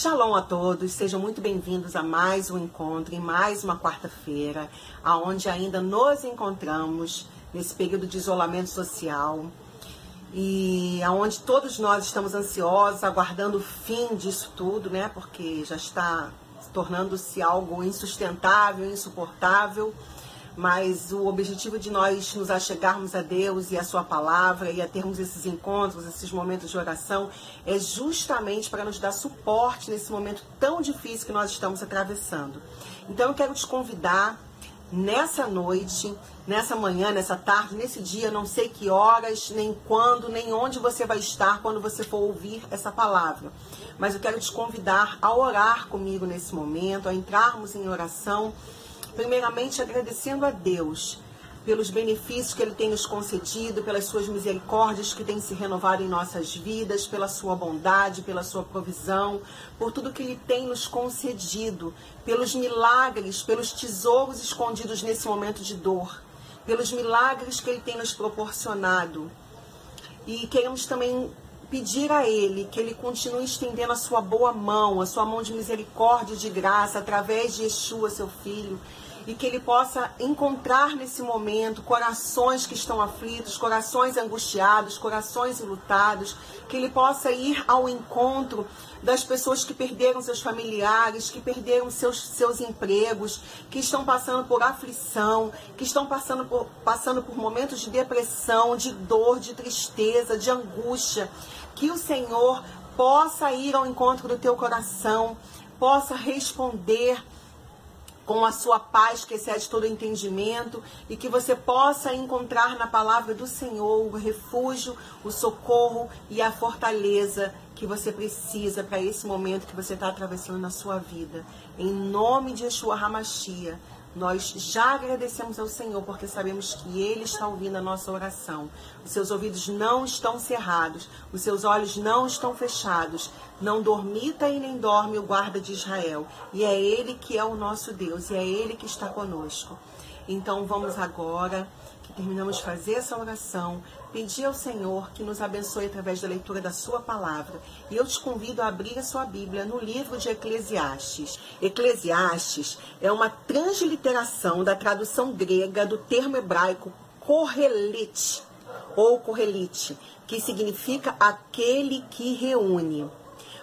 Shalom a todos, sejam muito bem-vindos a mais um encontro, em mais uma quarta-feira, aonde ainda nos encontramos nesse período de isolamento social e aonde todos nós estamos ansiosos, aguardando o fim disso tudo, né? Porque já está tornando-se algo insustentável, insuportável mas o objetivo de nós nos achegarmos a Deus e a Sua palavra e a termos esses encontros, esses momentos de oração, é justamente para nos dar suporte nesse momento tão difícil que nós estamos atravessando. Então eu quero te convidar nessa noite, nessa manhã, nessa tarde, nesse dia, não sei que horas, nem quando, nem onde você vai estar quando você for ouvir essa palavra. Mas eu quero te convidar a orar comigo nesse momento, a entrarmos em oração primeiramente agradecendo a Deus pelos benefícios que Ele tem nos concedido, pelas suas misericórdias que têm se renovado em nossas vidas, pela sua bondade, pela sua provisão, por tudo que Ele tem nos concedido, pelos milagres, pelos tesouros escondidos nesse momento de dor, pelos milagres que Ele tem nos proporcionado. E queremos também pedir a Ele que Ele continue estendendo a sua boa mão, a sua mão de misericórdia e de graça, através de Yeshua, seu Filho, e que ele possa encontrar nesse momento corações que estão aflitos, corações angustiados, corações enlutados, que ele possa ir ao encontro das pessoas que perderam seus familiares, que perderam seus, seus empregos, que estão passando por aflição, que estão passando por, passando por momentos de depressão, de dor, de tristeza, de angústia. Que o Senhor possa ir ao encontro do teu coração, possa responder com a sua paz que excede todo entendimento e que você possa encontrar na palavra do Senhor o refúgio, o socorro e a fortaleza que você precisa para esse momento que você está atravessando na sua vida. Em nome de Yeshua Hamashia, nós já agradecemos ao Senhor porque sabemos que Ele está ouvindo a nossa oração. Os seus ouvidos não estão cerrados, os seus olhos não estão fechados. Não dormita e nem dorme o guarda de Israel. E é Ele que é o nosso Deus, e é Ele que está conosco. Então vamos agora que terminamos de fazer essa oração, pedir ao Senhor que nos abençoe através da leitura da Sua palavra. E eu te convido a abrir a sua Bíblia no livro de Eclesiastes. Eclesiastes é uma transliteração da tradução grega do termo hebraico correlite ou correlite, que significa aquele que reúne,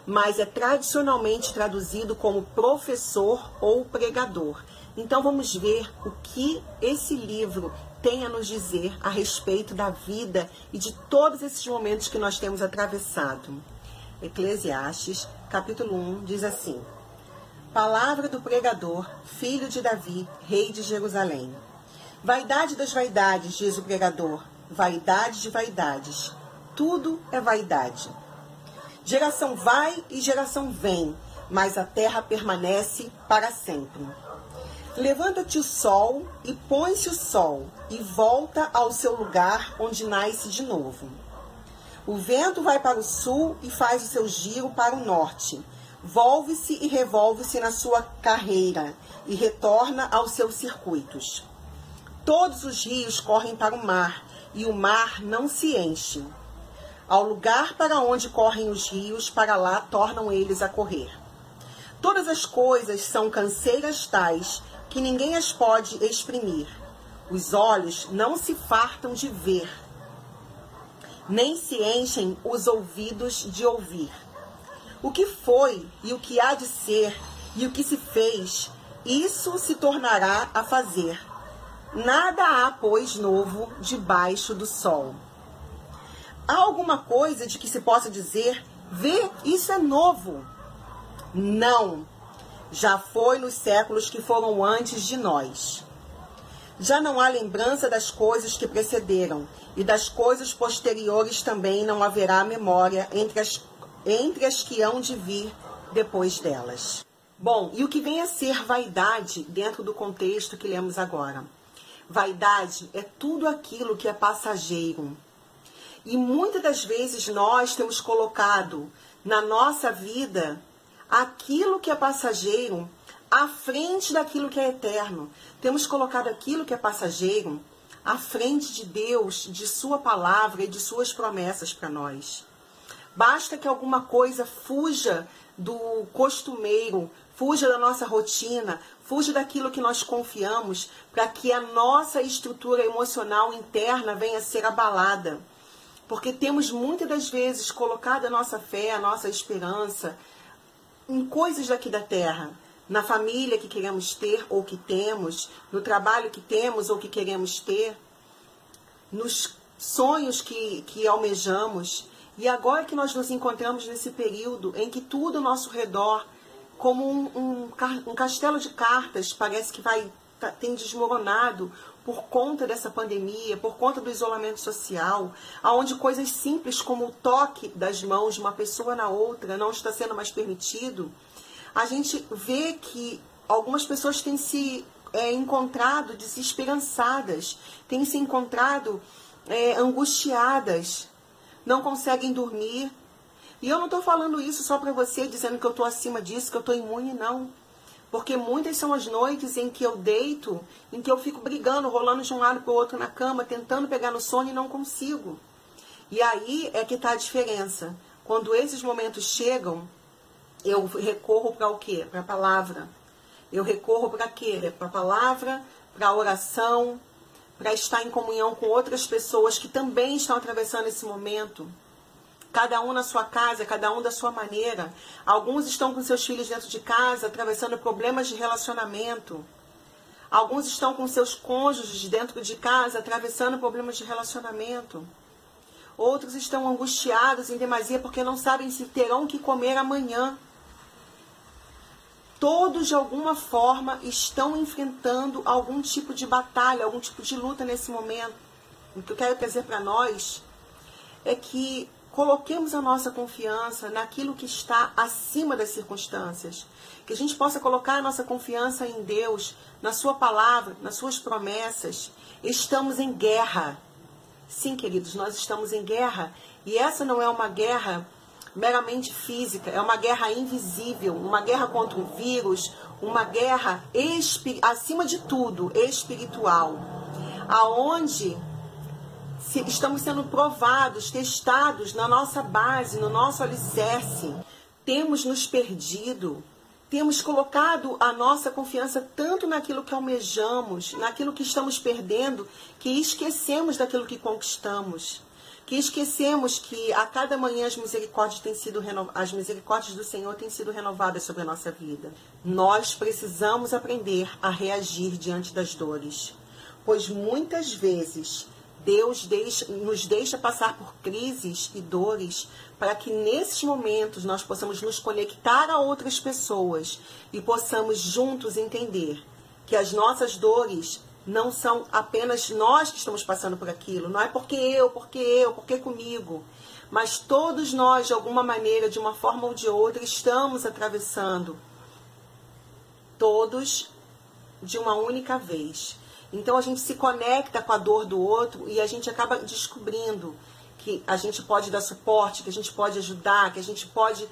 mas é tradicionalmente traduzido como professor ou pregador. Então vamos ver o que esse livro tem a nos dizer a respeito da vida e de todos esses momentos que nós temos atravessado. Eclesiastes, capítulo 1, diz assim: Palavra do pregador, filho de Davi, rei de Jerusalém. Vaidade das vaidades, diz o pregador, vaidade de vaidades. Tudo é vaidade. Geração vai e geração vem, mas a terra permanece para sempre. Levanta-te o sol e põe-se o sol, e volta ao seu lugar onde nasce de novo. O vento vai para o sul e faz o seu giro para o norte. Volve-se e revolve-se na sua carreira e retorna aos seus circuitos. Todos os rios correm para o mar e o mar não se enche. Ao lugar para onde correm os rios, para lá tornam eles a correr. Todas as coisas são canseiras tais que ninguém as pode exprimir. Os olhos não se fartam de ver, nem se enchem os ouvidos de ouvir. O que foi e o que há de ser e o que se fez, isso se tornará a fazer. Nada há, pois, novo debaixo do sol. Há alguma coisa de que se possa dizer, vê, isso é novo? Não, já foi nos séculos que foram antes de nós. Já não há lembrança das coisas que precederam, e das coisas posteriores também não haverá memória entre as, entre as que hão de vir depois delas. Bom, e o que vem a ser vaidade dentro do contexto que lemos agora? Vaidade é tudo aquilo que é passageiro. E muitas das vezes nós temos colocado na nossa vida aquilo que é passageiro à frente daquilo que é eterno. Temos colocado aquilo que é passageiro à frente de Deus, de Sua palavra e de Suas promessas para nós. Basta que alguma coisa fuja do costumeiro, fuja da nossa rotina, fuja daquilo que nós confiamos, para que a nossa estrutura emocional interna venha a ser abalada. Porque temos muitas das vezes colocado a nossa fé, a nossa esperança em coisas daqui da terra, na família que queremos ter ou que temos, no trabalho que temos ou que queremos ter, nos sonhos que, que almejamos. E agora que nós nos encontramos nesse período em que tudo ao nosso redor, como um, um, um castelo de cartas, parece que vai tá, tem desmoronado por conta dessa pandemia, por conta do isolamento social, aonde coisas simples como o toque das mãos de uma pessoa na outra não está sendo mais permitido, a gente vê que algumas pessoas têm se é, encontrado desesperançadas, têm se encontrado é, angustiadas, não conseguem dormir. E eu não estou falando isso só para você, dizendo que eu estou acima disso, que eu estou imune, não. Porque muitas são as noites em que eu deito, em que eu fico brigando, rolando de um lado para o outro na cama, tentando pegar no sono e não consigo. E aí é que está a diferença. Quando esses momentos chegam, eu recorro para o quê? Para a palavra. Eu recorro para quê? Para a palavra, para a oração, para estar em comunhão com outras pessoas que também estão atravessando esse momento. Cada um na sua casa, cada um da sua maneira. Alguns estão com seus filhos dentro de casa, atravessando problemas de relacionamento. Alguns estão com seus cônjuges dentro de casa, atravessando problemas de relacionamento. Outros estão angustiados em demasia porque não sabem se terão que comer amanhã todos de alguma forma estão enfrentando algum tipo de batalha, algum tipo de luta nesse momento. O que eu quero trazer para nós é que coloquemos a nossa confiança naquilo que está acima das circunstâncias. Que a gente possa colocar a nossa confiança em Deus, na Sua palavra, nas Suas promessas. Estamos em guerra. Sim, queridos, nós estamos em guerra. E essa não é uma guerra meramente física, é uma guerra invisível, uma guerra contra o vírus, uma guerra acima de tudo espiritual, aonde estamos sendo provados, testados na nossa base, no nosso alicerce. Temos nos perdido, temos colocado a nossa confiança tanto naquilo que almejamos, naquilo que estamos perdendo, que esquecemos daquilo que conquistamos que esquecemos que a cada manhã as misericórdias têm sido as misericórdias do Senhor têm sido renovadas sobre a nossa vida. Nós precisamos aprender a reagir diante das dores, pois muitas vezes Deus deixa, nos deixa passar por crises e dores para que nesses momentos nós possamos nos conectar a outras pessoas e possamos juntos entender que as nossas dores não são apenas nós que estamos passando por aquilo, não é porque eu, porque eu, porque comigo, mas todos nós, de alguma maneira, de uma forma ou de outra, estamos atravessando, todos de uma única vez. Então a gente se conecta com a dor do outro e a gente acaba descobrindo que a gente pode dar suporte, que a gente pode ajudar, que a gente pode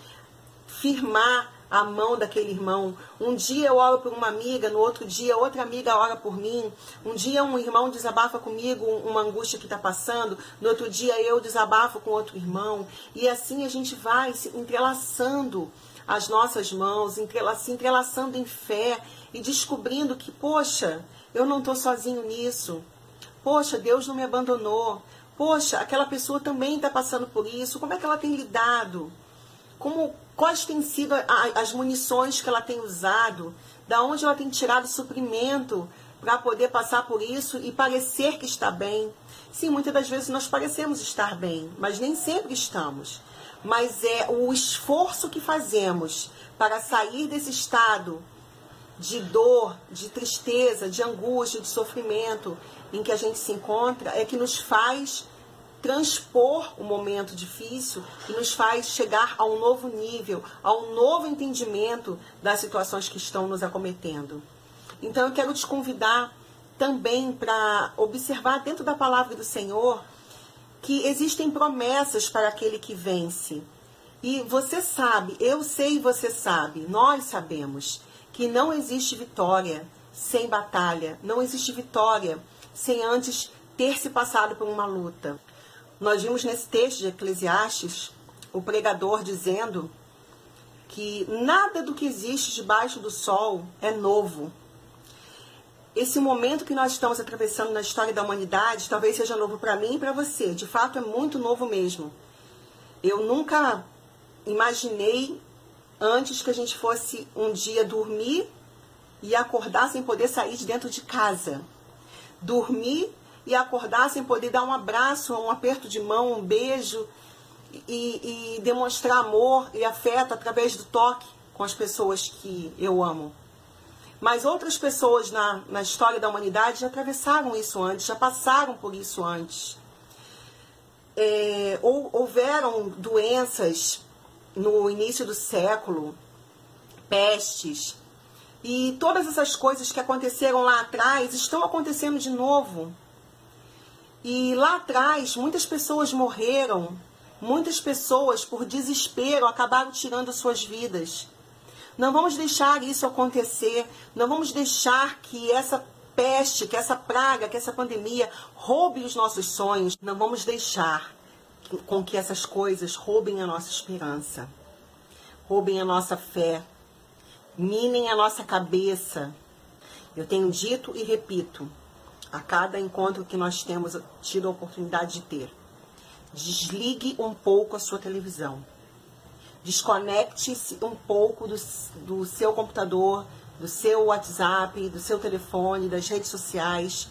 firmar a mão daquele irmão. Um dia eu oro por uma amiga, no outro dia outra amiga ora por mim. Um dia um irmão desabafa comigo uma angústia que está passando, no outro dia eu desabafo com outro irmão. E assim a gente vai se entrelaçando as nossas mãos, se entrelaçando em fé e descobrindo que, poxa, eu não estou sozinho nisso. Poxa, Deus não me abandonou. Poxa, aquela pessoa também está passando por isso. Como é que ela tem lidado? Como, quais têm sido as munições que ela tem usado, da onde ela tem tirado suprimento para poder passar por isso e parecer que está bem. Sim, muitas das vezes nós parecemos estar bem, mas nem sempre estamos. Mas é o esforço que fazemos para sair desse estado de dor, de tristeza, de angústia, de sofrimento em que a gente se encontra é que nos faz transpor o momento difícil e nos faz chegar a um novo nível, a um novo entendimento das situações que estão nos acometendo. Então eu quero te convidar também para observar dentro da palavra do Senhor que existem promessas para aquele que vence. E você sabe, eu sei e você sabe, nós sabemos que não existe vitória sem batalha, não existe vitória sem antes ter se passado por uma luta. Nós vimos nesse texto de Eclesiastes o pregador dizendo que nada do que existe debaixo do sol é novo. Esse momento que nós estamos atravessando na história da humanidade talvez seja novo para mim e para você. De fato, é muito novo mesmo. Eu nunca imaginei antes que a gente fosse um dia dormir e acordar sem poder sair de dentro de casa. Dormir e acordar sem poder dar um abraço, um aperto de mão, um beijo e, e demonstrar amor e afeto através do toque com as pessoas que eu amo. Mas outras pessoas na, na história da humanidade já atravessaram isso antes, já passaram por isso antes. É, ou, houveram doenças no início do século, pestes, e todas essas coisas que aconteceram lá atrás estão acontecendo de novo. E lá atrás, muitas pessoas morreram, muitas pessoas, por desespero, acabaram tirando suas vidas. Não vamos deixar isso acontecer, não vamos deixar que essa peste, que essa praga, que essa pandemia roube os nossos sonhos. Não vamos deixar com que essas coisas roubem a nossa esperança, roubem a nossa fé, minem a nossa cabeça. Eu tenho dito e repito, a cada encontro que nós temos tido a oportunidade de ter. Desligue um pouco a sua televisão. Desconecte-se um pouco do, do seu computador, do seu WhatsApp, do seu telefone, das redes sociais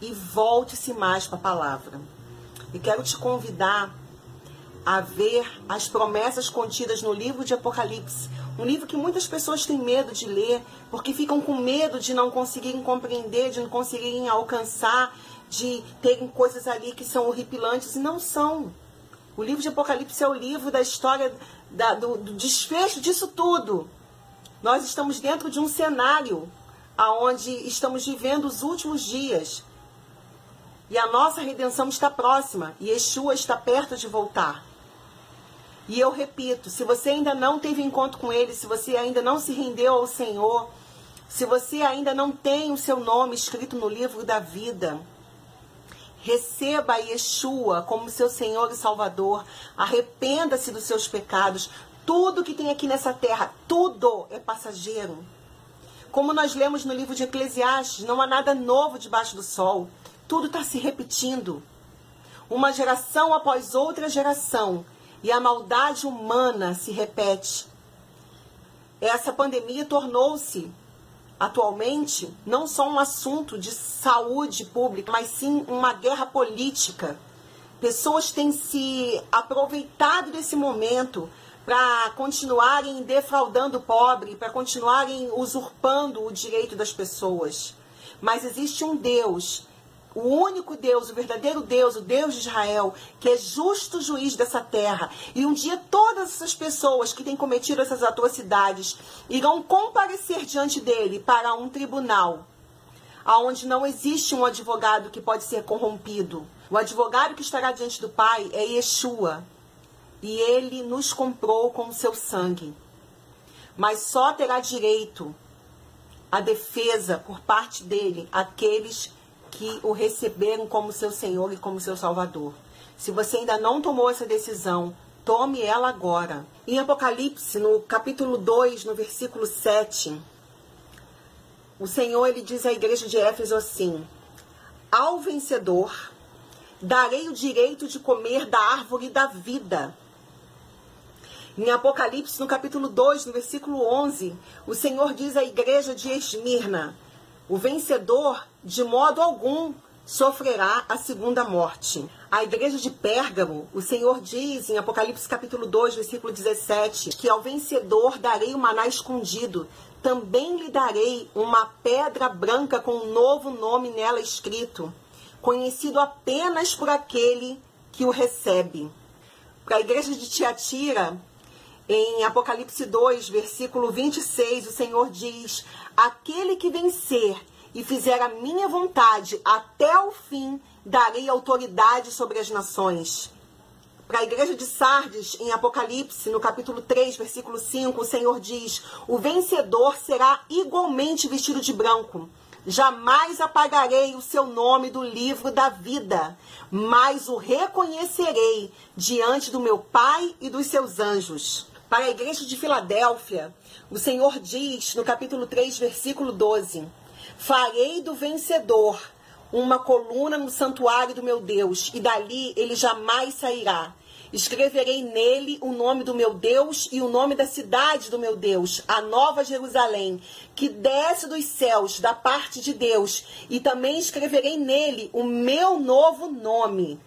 e volte-se mais para a palavra. E quero te convidar a ver as promessas contidas no livro de Apocalipse, um livro que muitas pessoas têm medo de ler, porque ficam com medo de não conseguirem compreender, de não conseguirem alcançar, de terem coisas ali que são horripilantes, e não são. O livro de Apocalipse é o livro da história, da, do, do desfecho disso tudo. Nós estamos dentro de um cenário aonde estamos vivendo os últimos dias. E a nossa redenção está próxima. E Yeshua está perto de voltar. E eu repito, se você ainda não teve encontro com ele, se você ainda não se rendeu ao Senhor, se você ainda não tem o seu nome escrito no livro da vida, receba Yeshua como seu Senhor e Salvador, arrependa-se dos seus pecados. Tudo que tem aqui nessa terra, tudo é passageiro. Como nós lemos no livro de Eclesiastes, não há nada novo debaixo do sol. Tudo está se repetindo. Uma geração após outra geração e a maldade humana se repete. Essa pandemia tornou-se atualmente não só um assunto de saúde pública, mas sim uma guerra política. Pessoas têm se aproveitado desse momento para continuarem defraudando o pobre, para continuarem usurpando o direito das pessoas. Mas existe um Deus o único Deus, o verdadeiro Deus, o Deus de Israel, que é justo juiz dessa terra. E um dia todas essas pessoas que têm cometido essas atrocidades irão comparecer diante dele para um tribunal, aonde não existe um advogado que pode ser corrompido. O advogado que estará diante do Pai é Yeshua. E ele nos comprou com o seu sangue. Mas só terá direito à defesa por parte dele aqueles que o receberam como seu Senhor e como seu Salvador. Se você ainda não tomou essa decisão, tome ela agora. Em Apocalipse, no capítulo 2, no versículo 7, o Senhor ele diz à igreja de Éfeso assim: Ao vencedor darei o direito de comer da árvore da vida. Em Apocalipse, no capítulo 2, no versículo 11, o Senhor diz à igreja de Esmirna: o vencedor, de modo algum, sofrerá a segunda morte. A igreja de Pérgamo, o Senhor diz em Apocalipse capítulo 2, versículo 17, que ao vencedor darei o maná escondido, também lhe darei uma pedra branca com um novo nome nela escrito, conhecido apenas por aquele que o recebe. Para a igreja de Tiatira, em Apocalipse 2, versículo 26, o Senhor diz: Aquele que vencer e fizer a minha vontade até o fim, darei autoridade sobre as nações. Para a igreja de Sardes, em Apocalipse, no capítulo 3, versículo 5, o Senhor diz: O vencedor será igualmente vestido de branco. Jamais apagarei o seu nome do livro da vida, mas o reconhecerei diante do meu Pai e dos seus anjos. Para a igreja de Filadélfia, o Senhor diz no capítulo 3, versículo 12: Farei do vencedor uma coluna no santuário do meu Deus, e dali ele jamais sairá. Escreverei nele o nome do meu Deus e o nome da cidade do meu Deus, a Nova Jerusalém, que desce dos céus da parte de Deus, e também escreverei nele o meu novo nome.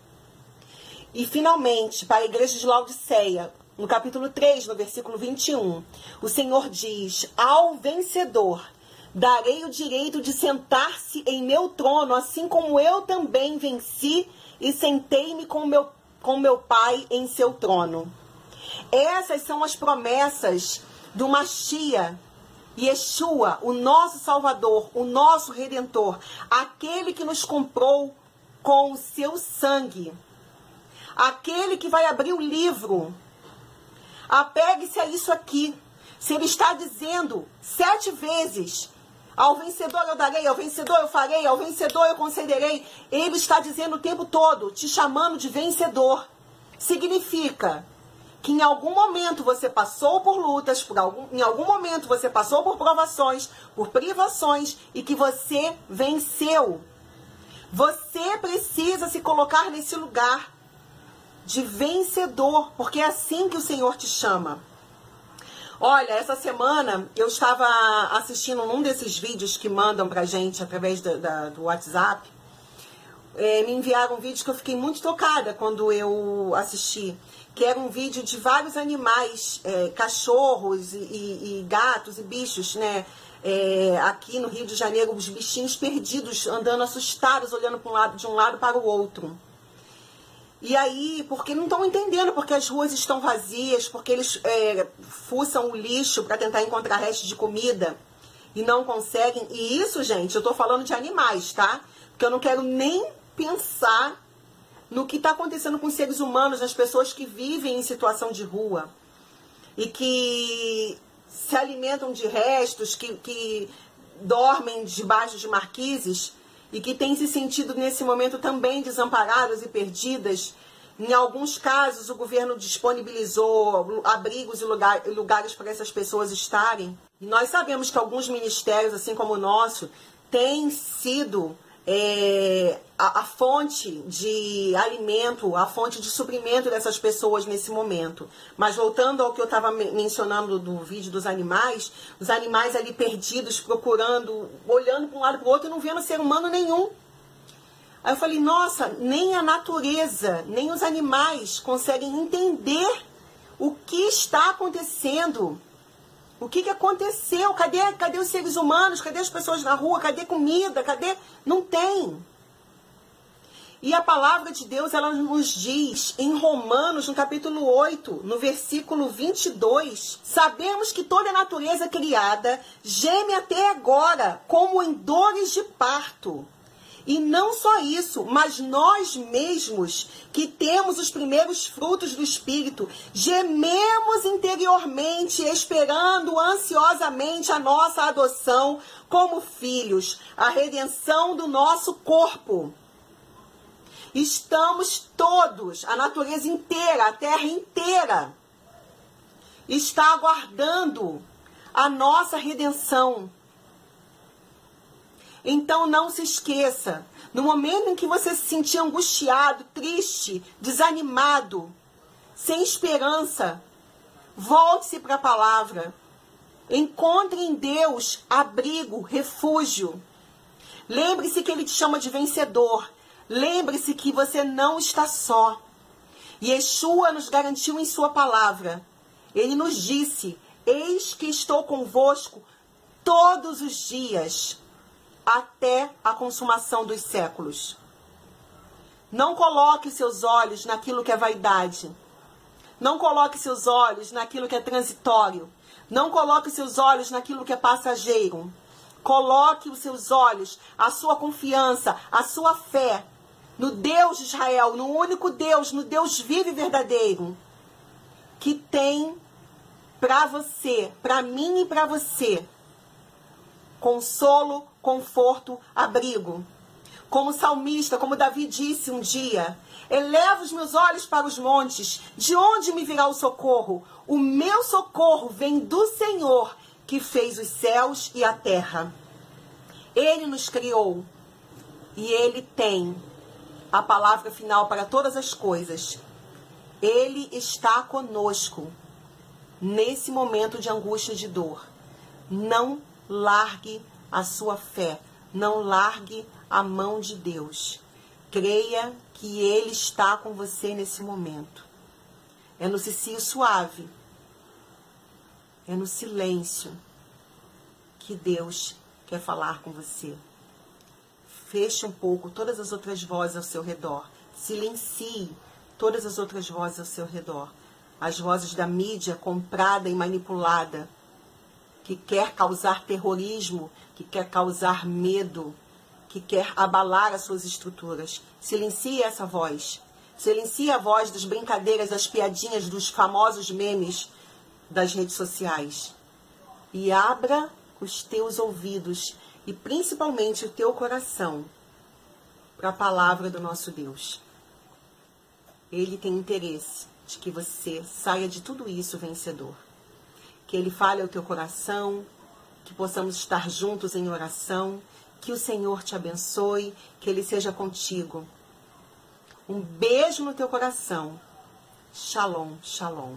E finalmente, para a igreja de Laodiceia, no capítulo 3, no versículo 21, o Senhor diz: Ao vencedor darei o direito de sentar-se em meu trono, assim como eu também venci e sentei-me com meu com meu Pai em seu trono. Essas são as promessas do Machia, Yeshua, o nosso Salvador, o nosso Redentor, aquele que nos comprou com o seu sangue, aquele que vai abrir o livro Apegue-se a isso aqui. Se ele está dizendo sete vezes, ao vencedor eu darei, ao vencedor eu farei, ao vencedor eu concederei, ele está dizendo o tempo todo, te chamando de vencedor. Significa que em algum momento você passou por lutas, por algum, em algum momento você passou por provações, por privações e que você venceu. Você precisa se colocar nesse lugar de vencedor, porque é assim que o Senhor te chama. Olha, essa semana eu estava assistindo um desses vídeos que mandam pra gente através do, da, do WhatsApp. É, me enviaram um vídeo que eu fiquei muito tocada quando eu assisti. Que era um vídeo de vários animais, é, cachorros e, e, e, gatos e bichos, né? É, aqui no Rio de Janeiro, os bichinhos perdidos, andando assustados, olhando um lado, de um lado para o outro. E aí, porque não estão entendendo porque as ruas estão vazias, porque eles é, fuçam o lixo para tentar encontrar restos de comida e não conseguem. E isso, gente, eu estou falando de animais, tá? Porque eu não quero nem pensar no que está acontecendo com os seres humanos, nas pessoas que vivem em situação de rua e que se alimentam de restos, que, que dormem debaixo de marquises e que têm se sentido nesse momento também desamparadas e perdidas. Em alguns casos, o governo disponibilizou abrigos e lugar, lugares para essas pessoas estarem. E nós sabemos que alguns ministérios, assim como o nosso, têm sido é, a, a, fonte de alimento, a fonte de suprimento dessas pessoas nesse momento. Mas voltando ao que eu estava mencionando do vídeo dos animais, os animais ali perdidos, procurando, olhando para um lado para o outro e não vendo ser humano nenhum. Aí eu falei, nossa, nem a natureza, nem os animais conseguem entender o que está acontecendo o que, que aconteceu? Cadê, cadê os seres humanos? Cadê as pessoas na rua? Cadê comida? Cadê? Não tem. E a palavra de Deus, ela nos diz em Romanos, no capítulo 8, no versículo 22, sabemos que toda a natureza criada geme até agora, como em dores de parto. E não só isso, mas nós mesmos, que temos os primeiros frutos do Espírito, gememos interiormente, esperando ansiosamente a nossa adoção como filhos, a redenção do nosso corpo. Estamos todos, a natureza inteira, a terra inteira, está aguardando a nossa redenção. Então não se esqueça, no momento em que você se sentir angustiado, triste, desanimado, sem esperança, volte-se para a palavra. Encontre em Deus abrigo, refúgio. Lembre-se que Ele te chama de vencedor. Lembre-se que você não está só. Yeshua nos garantiu em Sua palavra. Ele nos disse: Eis que estou convosco todos os dias até a consumação dos séculos. Não coloque seus olhos naquilo que é vaidade. Não coloque seus olhos naquilo que é transitório. Não coloque seus olhos naquilo que é passageiro. Coloque os seus olhos, a sua confiança, a sua fé no Deus de Israel, no único Deus, no Deus vivo e verdadeiro, que tem para você, para mim e para você, consolo, conforto, abrigo. Como salmista, como Davi disse um dia, eleva os meus olhos para os montes, de onde me virá o socorro? O meu socorro vem do Senhor, que fez os céus e a terra. Ele nos criou e ele tem a palavra final para todas as coisas. Ele está conosco nesse momento de angústia e de dor. Não largue a sua fé, não largue a mão de Deus. Creia que Ele está com você nesse momento. É no cicio suave, é no silêncio que Deus quer falar com você. Feche um pouco todas as outras vozes ao seu redor. Silencie todas as outras vozes ao seu redor. As vozes da mídia comprada e manipulada, que quer causar terrorismo, que quer causar medo, que quer abalar as suas estruturas. Silencie essa voz. Silencie a voz das brincadeiras, das piadinhas, dos famosos memes das redes sociais. E abra os teus ouvidos e principalmente o teu coração para a palavra do nosso Deus. Ele tem interesse de que você saia de tudo isso vencedor. Que ele fale ao teu coração, que possamos estar juntos em oração, que o Senhor te abençoe, que ele seja contigo. Um beijo no teu coração. Shalom, shalom.